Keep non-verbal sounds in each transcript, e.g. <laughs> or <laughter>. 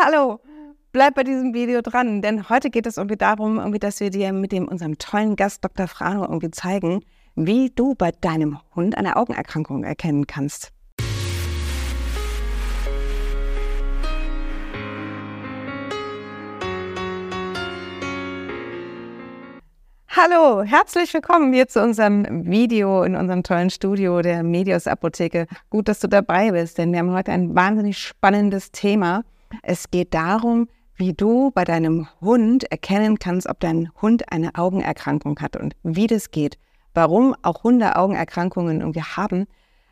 Hallo, bleib bei diesem Video dran, denn heute geht es irgendwie darum, irgendwie, dass wir dir mit dem, unserem tollen Gast Dr. Frano irgendwie zeigen, wie du bei deinem Hund eine Augenerkrankung erkennen kannst. Hallo, herzlich willkommen hier zu unserem Video in unserem tollen Studio der Medios Apotheke. Gut, dass du dabei bist, denn wir haben heute ein wahnsinnig spannendes Thema. Es geht darum, wie du bei deinem Hund erkennen kannst, ob dein Hund eine Augenerkrankung hat und wie das geht. Warum auch Hunde Augenerkrankungen irgendwie haben.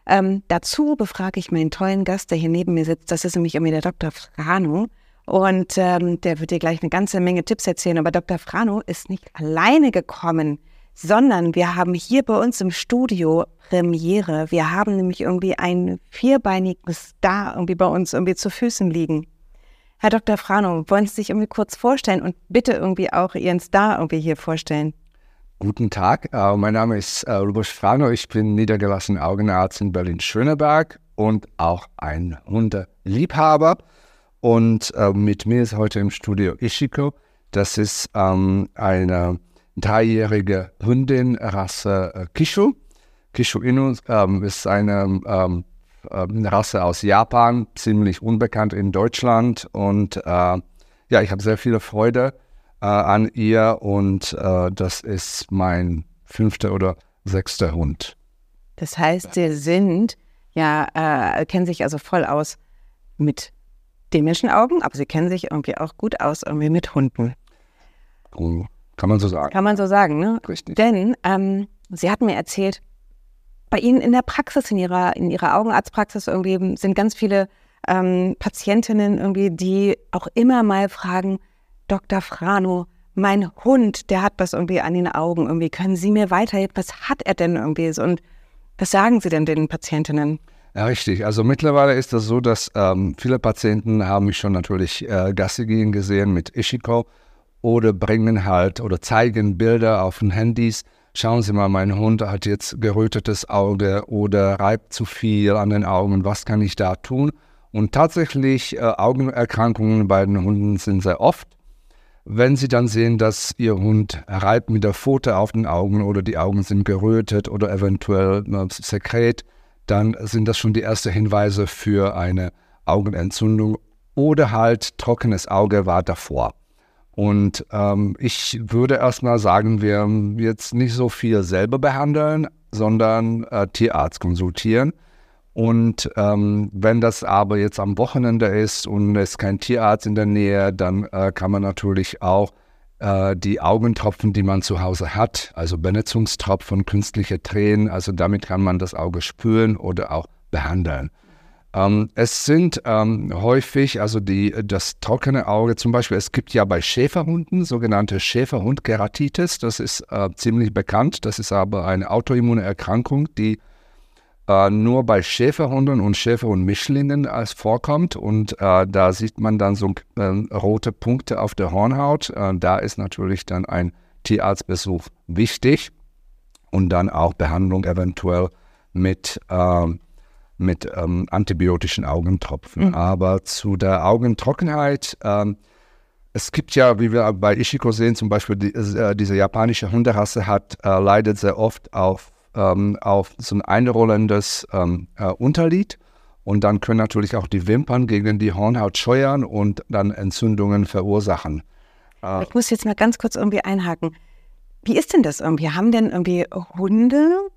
Ähm, dazu befrage ich meinen tollen Gast, der hier neben mir sitzt. Das ist nämlich irgendwie der Dr. Frano. Und ähm, der wird dir gleich eine ganze Menge Tipps erzählen. Aber Dr. Frano ist nicht alleine gekommen, sondern wir haben hier bei uns im Studio Premiere. Wir haben nämlich irgendwie ein vierbeiniges Star irgendwie bei uns irgendwie zu Füßen liegen. Herr Dr. Frano, wollen Sie sich irgendwie kurz vorstellen und bitte irgendwie auch Ihren Star irgendwie hier vorstellen? Guten Tag, uh, mein Name ist uh, Rudolf Frano. Ich bin niedergelassener Augenarzt in Berlin-Schöneberg und auch ein Hundeliebhaber. Und äh, mit mir ist heute im Studio Ishiko. Das ist ähm, eine dreijährige Hündin Rasse äh, Kishu. Kishu Inu ähm, ist eine ähm, äh, Rasse aus Japan, ziemlich unbekannt in Deutschland. Und äh, ja, ich habe sehr viele Freude äh, an ihr und äh, das ist mein fünfter oder sechster Hund. Das heißt, Sie sind ja, kennen sich also voll aus mit den Menschenaugen, aber sie kennen sich irgendwie auch gut aus irgendwie mit Hunden. Oh, kann man so sagen. Kann man so sagen, ne? Richtig. Denn ähm, sie hat mir erzählt, bei Ihnen in der Praxis, in Ihrer, in Ihrer Augenarztpraxis irgendwie sind ganz viele ähm, Patientinnen irgendwie, die auch immer mal fragen, Dr. Frano, mein Hund, der hat was irgendwie an den Augen irgendwie. Können Sie mir weiterhelfen? Was hat er denn irgendwie? Und was sagen Sie denn den Patientinnen? Ja, richtig. Also mittlerweile ist das so, dass ähm, viele Patienten haben mich schon natürlich äh, Gassi gehen gesehen mit Ishiko oder bringen halt oder zeigen Bilder auf den Handys. Schauen Sie mal, mein Hund hat jetzt gerötetes Auge oder reibt zu viel an den Augen. Was kann ich da tun? Und tatsächlich, äh, Augenerkrankungen bei den Hunden sind sehr oft. Wenn Sie dann sehen, dass Ihr Hund reibt mit der Pfote auf den Augen oder die Augen sind gerötet oder eventuell äh, Sekret, dann sind das schon die ersten Hinweise für eine Augenentzündung oder halt trockenes Auge war davor. Und ähm, ich würde erstmal sagen, wir jetzt nicht so viel selber behandeln, sondern äh, Tierarzt konsultieren. Und ähm, wenn das aber jetzt am Wochenende ist und es kein Tierarzt in der Nähe, dann äh, kann man natürlich auch äh, die Augentropfen, die man zu Hause hat, also Benetzungstropfen, künstliche Tränen, also damit kann man das Auge spülen oder auch behandeln. Ähm, es sind ähm, häufig, also die, das trockene Auge, zum Beispiel, es gibt ja bei Schäferhunden sogenannte Schäferhund-Keratitis, das ist äh, ziemlich bekannt, das ist aber eine autoimmune Erkrankung, die äh, nur bei Schäferhunden und Schäferhund-Mischlingen als vorkommt. Und äh, da sieht man dann so äh, rote Punkte auf der Hornhaut. Äh, da ist natürlich dann ein Tierarztbesuch wichtig und dann auch Behandlung eventuell mit, ähm, mit ähm, antibiotischen Augentropfen. Mhm. Aber zu der Augentrockenheit, ähm, es gibt ja, wie wir bei Ishiko sehen, zum Beispiel die, äh, diese japanische Hunderasse hat, äh, leidet sehr oft auf ähm, auf so ein einrollendes ähm, äh, Unterlid. Und dann können natürlich auch die Wimpern gegen die Hornhaut scheuern und dann Entzündungen verursachen. Äh, ich muss jetzt mal ganz kurz irgendwie einhaken. Wie ist denn das irgendwie? Haben denn irgendwie Hunde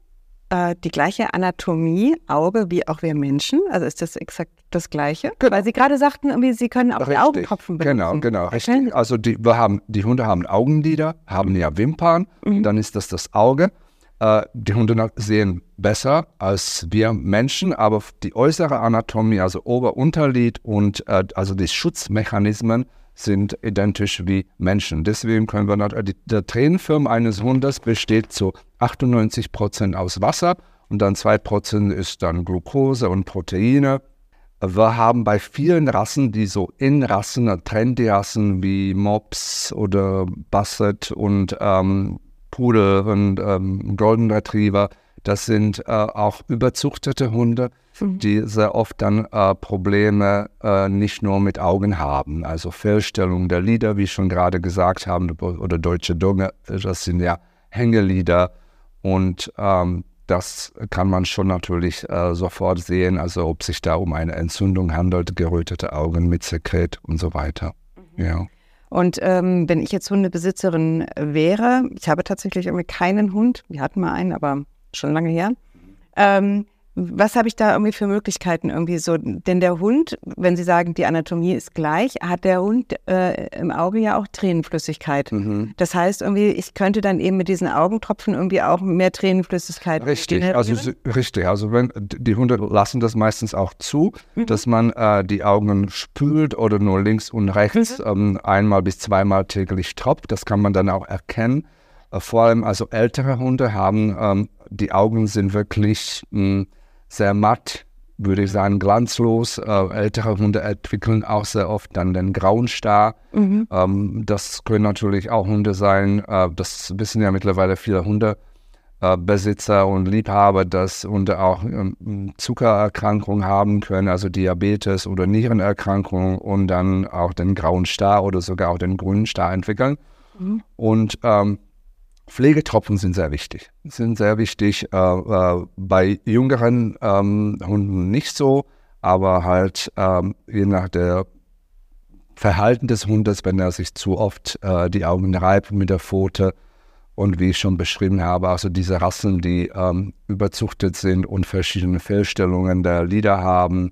äh, die gleiche Anatomie, Auge wie auch wir Menschen? Also ist das exakt das Gleiche? Genau. Weil Sie gerade sagten, irgendwie, Sie können auch richtig. die Augentropfen benutzen. Genau, genau, richtig. Also die, wir haben, die Hunde haben Augenlider, haben ja Wimpern, mhm. dann ist das das Auge. Äh, die Hunde sehen besser als wir Menschen, aber die äußere Anatomie, also Ober-Unterlid und äh, also die Schutzmechanismen sind identisch wie Menschen. Deswegen können wir, die, der Tränenfilm eines Hundes besteht zu 98 Prozent aus Wasser und dann 2 Prozent ist dann Glucose und Proteine. Wir haben bei vielen Rassen, die so in Rassen, Trendy-Rassen wie Mops oder Basset und ähm, Pudel und ähm, Golden Retriever, Das sind äh, auch überzuchtete Hunde, mhm. die sehr oft dann äh, Probleme äh, nicht nur mit Augen haben. Also Fehlstellung der Lieder, wie ich schon gerade gesagt haben, oder deutsche Dunge, das sind ja Hängelieder. Und ähm, das kann man schon natürlich äh, sofort sehen, also ob sich da um eine Entzündung handelt, gerötete Augen mit Sekret und so weiter. Mhm. Ja. Und ähm, wenn ich jetzt Hundebesitzerin wäre, ich habe tatsächlich irgendwie keinen Hund, wir hatten mal einen, aber schon lange her. Ähm, was habe ich da irgendwie für Möglichkeiten irgendwie so? Denn der Hund, wenn Sie sagen, die Anatomie ist gleich, hat der Hund äh, im Auge ja auch Tränenflüssigkeit. Mhm. Das heißt irgendwie, ich könnte dann eben mit diesen Augentropfen irgendwie auch mehr Tränenflüssigkeit. Richtig, also richtig. Also wenn die Hunde lassen das meistens auch zu, mhm. dass man äh, die Augen spült oder nur links und rechts mhm. ähm, einmal bis zweimal täglich tropft. Das kann man dann auch erkennen. Äh, vor allem also ältere Hunde haben ähm, die Augen sind wirklich mh, hm, sehr matt, würde ich sagen, glanzlos. Äh, ältere Hunde entwickeln auch sehr oft dann den grauen Star. Mhm. Ähm, das können natürlich auch Hunde sein. Äh, das wissen ja mittlerweile viele Hundebesitzer und Liebhaber, dass Hunde auch ähm, Zuckererkrankungen haben können, also Diabetes oder Nierenerkrankungen und dann auch den grauen Star oder sogar auch den grünen Star entwickeln. Mhm. Und ähm, Pflegetropfen sind sehr wichtig. Sind sehr wichtig äh, äh, bei jüngeren ähm, Hunden nicht so, aber halt ähm, je nach der Verhalten des Hundes, wenn er sich zu oft äh, die Augen reibt mit der Pfote und wie ich schon beschrieben habe, also diese Rassen, die ähm, überzuchtet sind und verschiedene Fehlstellungen der Lider haben,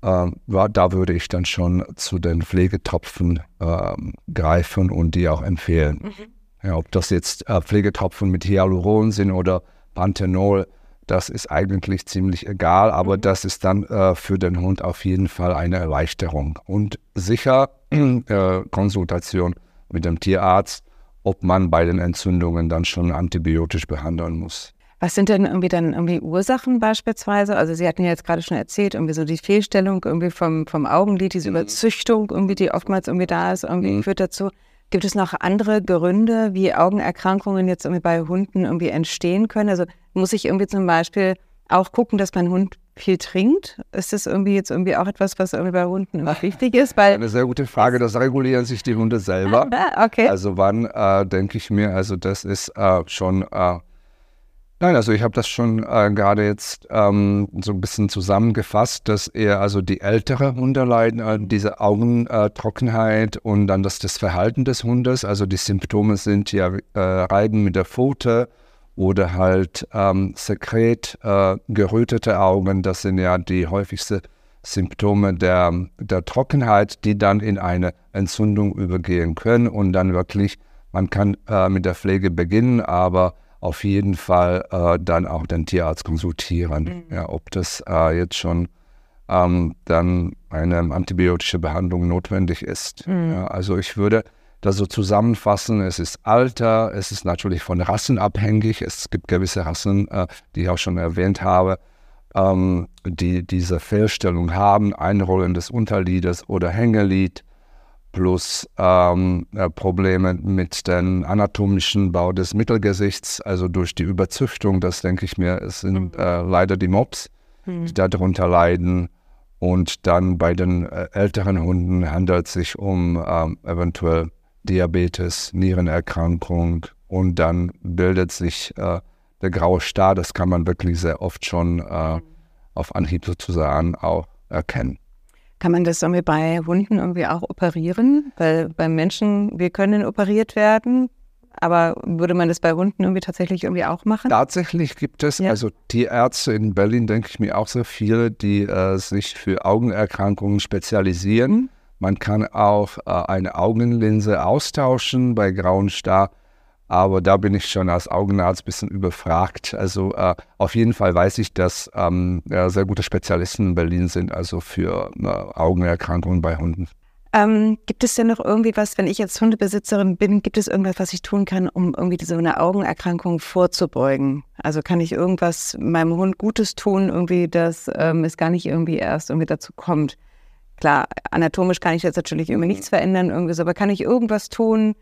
äh, da würde ich dann schon zu den Pflegetropfen äh, greifen und die auch empfehlen. Mhm. Ja, ob das jetzt äh, Pflegetropfen mit Hyaluron sind oder Panthenol, das ist eigentlich ziemlich egal, aber mhm. das ist dann äh, für den Hund auf jeden Fall eine Erleichterung. Und sicher <clears throat> äh, Konsultation mit dem Tierarzt, ob man bei den Entzündungen dann schon antibiotisch behandeln muss. Was sind denn irgendwie dann irgendwie Ursachen beispielsweise? Also Sie hatten ja jetzt gerade schon erzählt, irgendwie so die Fehlstellung irgendwie vom, vom Augenlid, diese mhm. Überzüchtung irgendwie, die oftmals irgendwie da ist, irgendwie mhm. führt dazu. Gibt es noch andere Gründe, wie Augenerkrankungen jetzt irgendwie bei Hunden irgendwie entstehen können? Also muss ich irgendwie zum Beispiel auch gucken, dass mein Hund viel trinkt? Ist das irgendwie jetzt irgendwie auch etwas, was irgendwie bei Hunden immer wichtig ist? Weil Eine sehr gute Frage. Das regulieren sich die Hunde selber. <laughs> okay. Also wann äh, denke ich mir, also das ist äh, schon äh, Nein, also ich habe das schon äh, gerade jetzt ähm, so ein bisschen zusammengefasst, dass eher also die ältere Hunde leiden an äh, diese Augentrockenheit und dann das, das Verhalten des Hundes. Also die Symptome sind ja äh, Reiben mit der Pfote oder halt ähm, Sekret, äh, gerötete Augen. Das sind ja die häufigsten Symptome der, der Trockenheit, die dann in eine Entzündung übergehen können und dann wirklich, man kann äh, mit der Pflege beginnen, aber auf jeden Fall äh, dann auch den Tierarzt konsultieren, mhm. ja, ob das äh, jetzt schon ähm, dann eine antibiotische Behandlung notwendig ist. Mhm. Ja, also ich würde das so zusammenfassen, es ist Alter, es ist natürlich von Rassen abhängig, es gibt gewisse Rassen, äh, die ich auch schon erwähnt habe, ähm, die diese Fehlstellung haben, einrollendes Unterlides oder Hängelied, plus ähm, äh, Probleme mit dem anatomischen Bau des Mittelgesichts, also durch die Überzüchtung, das denke ich mir, es sind mhm. äh, leider die Mops, mhm. die darunter leiden. Und dann bei den äh, älteren Hunden handelt es sich um ähm, eventuell Diabetes, Nierenerkrankung und dann bildet sich äh, der graue Star. Das kann man wirklich sehr oft schon äh, mhm. auf Anhieb sozusagen auch erkennen. Kann man das irgendwie bei Hunden irgendwie auch operieren? Weil beim Menschen, wir können operiert werden, aber würde man das bei Hunden irgendwie tatsächlich irgendwie auch machen? Tatsächlich gibt es, ja. also Tierärzte in Berlin, denke ich mir auch so viele, die äh, sich für Augenerkrankungen spezialisieren. Mhm. Man kann auch äh, eine Augenlinse austauschen bei grauen Star. Aber da bin ich schon als Augenarzt ein bisschen überfragt. Also äh, auf jeden Fall weiß ich, dass ähm, ja, sehr gute Spezialisten in Berlin sind, also für äh, Augenerkrankungen bei Hunden. Ähm, gibt es denn noch irgendwie was, wenn ich jetzt Hundebesitzerin bin, gibt es irgendwas, was ich tun kann, um irgendwie so eine Augenerkrankung vorzubeugen? Also kann ich irgendwas meinem Hund Gutes tun, irgendwie, dass ähm, es gar nicht irgendwie erst irgendwie dazu kommt? Klar, anatomisch kann ich jetzt natürlich irgendwie nichts verändern, irgendwie so, aber kann ich irgendwas tun,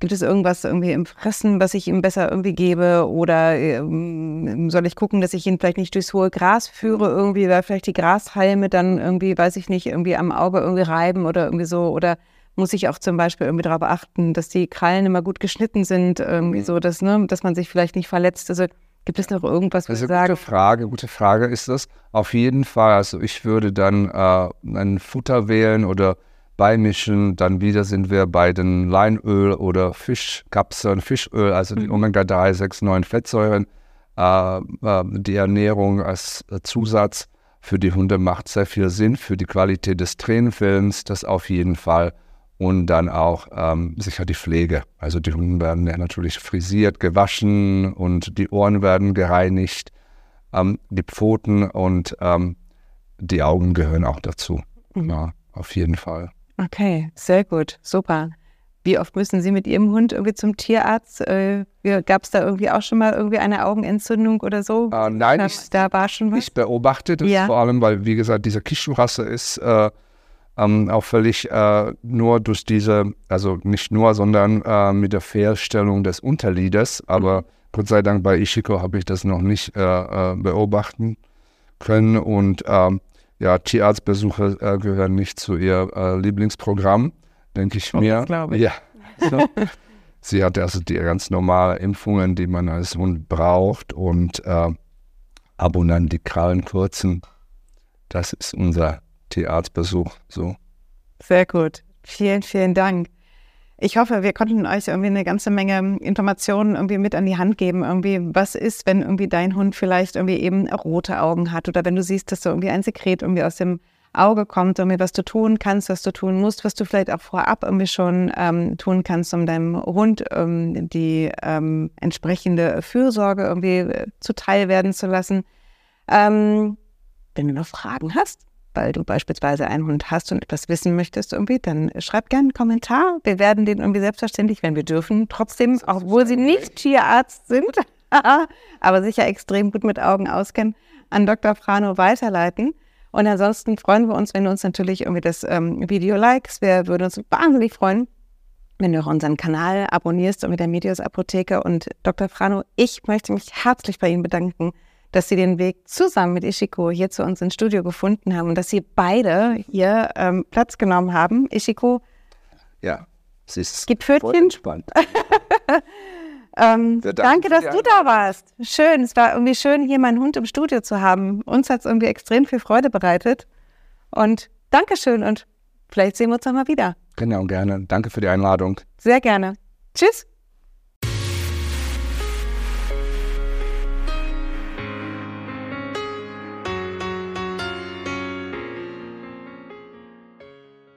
Gibt es irgendwas irgendwie im Fressen, was ich ihm besser irgendwie gebe? Oder ähm, soll ich gucken, dass ich ihn vielleicht nicht durchs hohe Gras führe irgendwie, weil vielleicht die Grashalme dann irgendwie, weiß ich nicht, irgendwie am Auge irgendwie reiben oder irgendwie so? Oder muss ich auch zum Beispiel irgendwie darauf achten, dass die Krallen immer gut geschnitten sind, irgendwie mhm. so, dass, ne, dass man sich vielleicht nicht verletzt. Also gibt es noch irgendwas, was also gute Frage, gute Frage ist das. Auf jeden Fall. Also ich würde dann äh, ein Futter wählen oder beimischen. Dann wieder sind wir bei den Leinöl oder Fischkapseln, Fischöl, also die mhm. Omega-3, 6, 9 Fettsäuren. Äh, äh, die Ernährung als Zusatz für die Hunde macht sehr viel Sinn, für die Qualität des Tränenfilms, das auf jeden Fall. Und dann auch ähm, sicher die Pflege. Also die Hunde werden ja natürlich frisiert, gewaschen und die Ohren werden gereinigt, ähm, die Pfoten und ähm, die Augen gehören auch dazu. Mhm. Ja, auf jeden Fall. Okay, sehr gut, super. Wie oft müssen Sie mit Ihrem Hund irgendwie zum Tierarzt? Äh, Gab es da irgendwie auch schon mal irgendwie eine Augenentzündung oder so? Äh, nein, ich, da war schon was. Ich beobachte das ja. vor allem, weil, wie gesagt, diese Kishu-Rasse ist äh, ähm, auch völlig äh, nur durch diese, also nicht nur, sondern äh, mit der Fehlstellung des Unterliedes. Aber mhm. Gott sei Dank bei Ishiko habe ich das noch nicht äh, beobachten können. Und ähm, ja, Tierarztbesuche äh, gehören nicht zu ihr äh, Lieblingsprogramm, denke ich oh, mir. Glaube ich. Ja. So. Sie hat also die ganz normalen Impfungen, die man als Hund braucht und äh, ab und an die Krallen kurzen. Das ist unser Tierarztbesuch. So. Sehr gut. Vielen, vielen Dank. Ich hoffe, wir konnten euch irgendwie eine ganze Menge Informationen irgendwie mit an die Hand geben. Irgendwie, was ist, wenn irgendwie dein Hund vielleicht irgendwie eben rote Augen hat oder wenn du siehst, dass so irgendwie ein Sekret irgendwie aus dem Auge kommt, irgendwie was du tun kannst, was du tun musst, was du vielleicht auch vorab irgendwie schon ähm, tun kannst, um deinem Hund ähm, die ähm, entsprechende Fürsorge irgendwie äh, zuteil werden zu lassen. Ähm, wenn du noch Fragen hast, weil du beispielsweise einen Hund hast und etwas wissen möchtest irgendwie, dann schreib gerne einen Kommentar. Wir werden den irgendwie selbstverständlich, wenn wir dürfen, trotzdem, obwohl sie nicht Tierarzt sind, <laughs> aber sicher extrem gut mit Augen auskennen, an Dr. Frano weiterleiten. Und ansonsten freuen wir uns, wenn du uns natürlich irgendwie das ähm, Video likest. Wir würden uns wahnsinnig freuen, wenn du auch unseren Kanal abonnierst und mit der Medios Apotheke. Und Dr. Frano, ich möchte mich herzlich bei Ihnen bedanken dass sie den Weg zusammen mit Ishiko hier zu uns ins Studio gefunden haben und dass sie beide hier ähm, Platz genommen haben. Ishiko. Ja, es ist gibt Pfötchen. spannend. <laughs> ähm, danke, dass du da warst. Schön, es war irgendwie schön, hier meinen Hund im Studio zu haben. Uns hat es irgendwie extrem viel Freude bereitet. Und Dankeschön und vielleicht sehen wir uns nochmal wieder. Genau, gerne. Danke für die Einladung. Sehr gerne. Tschüss.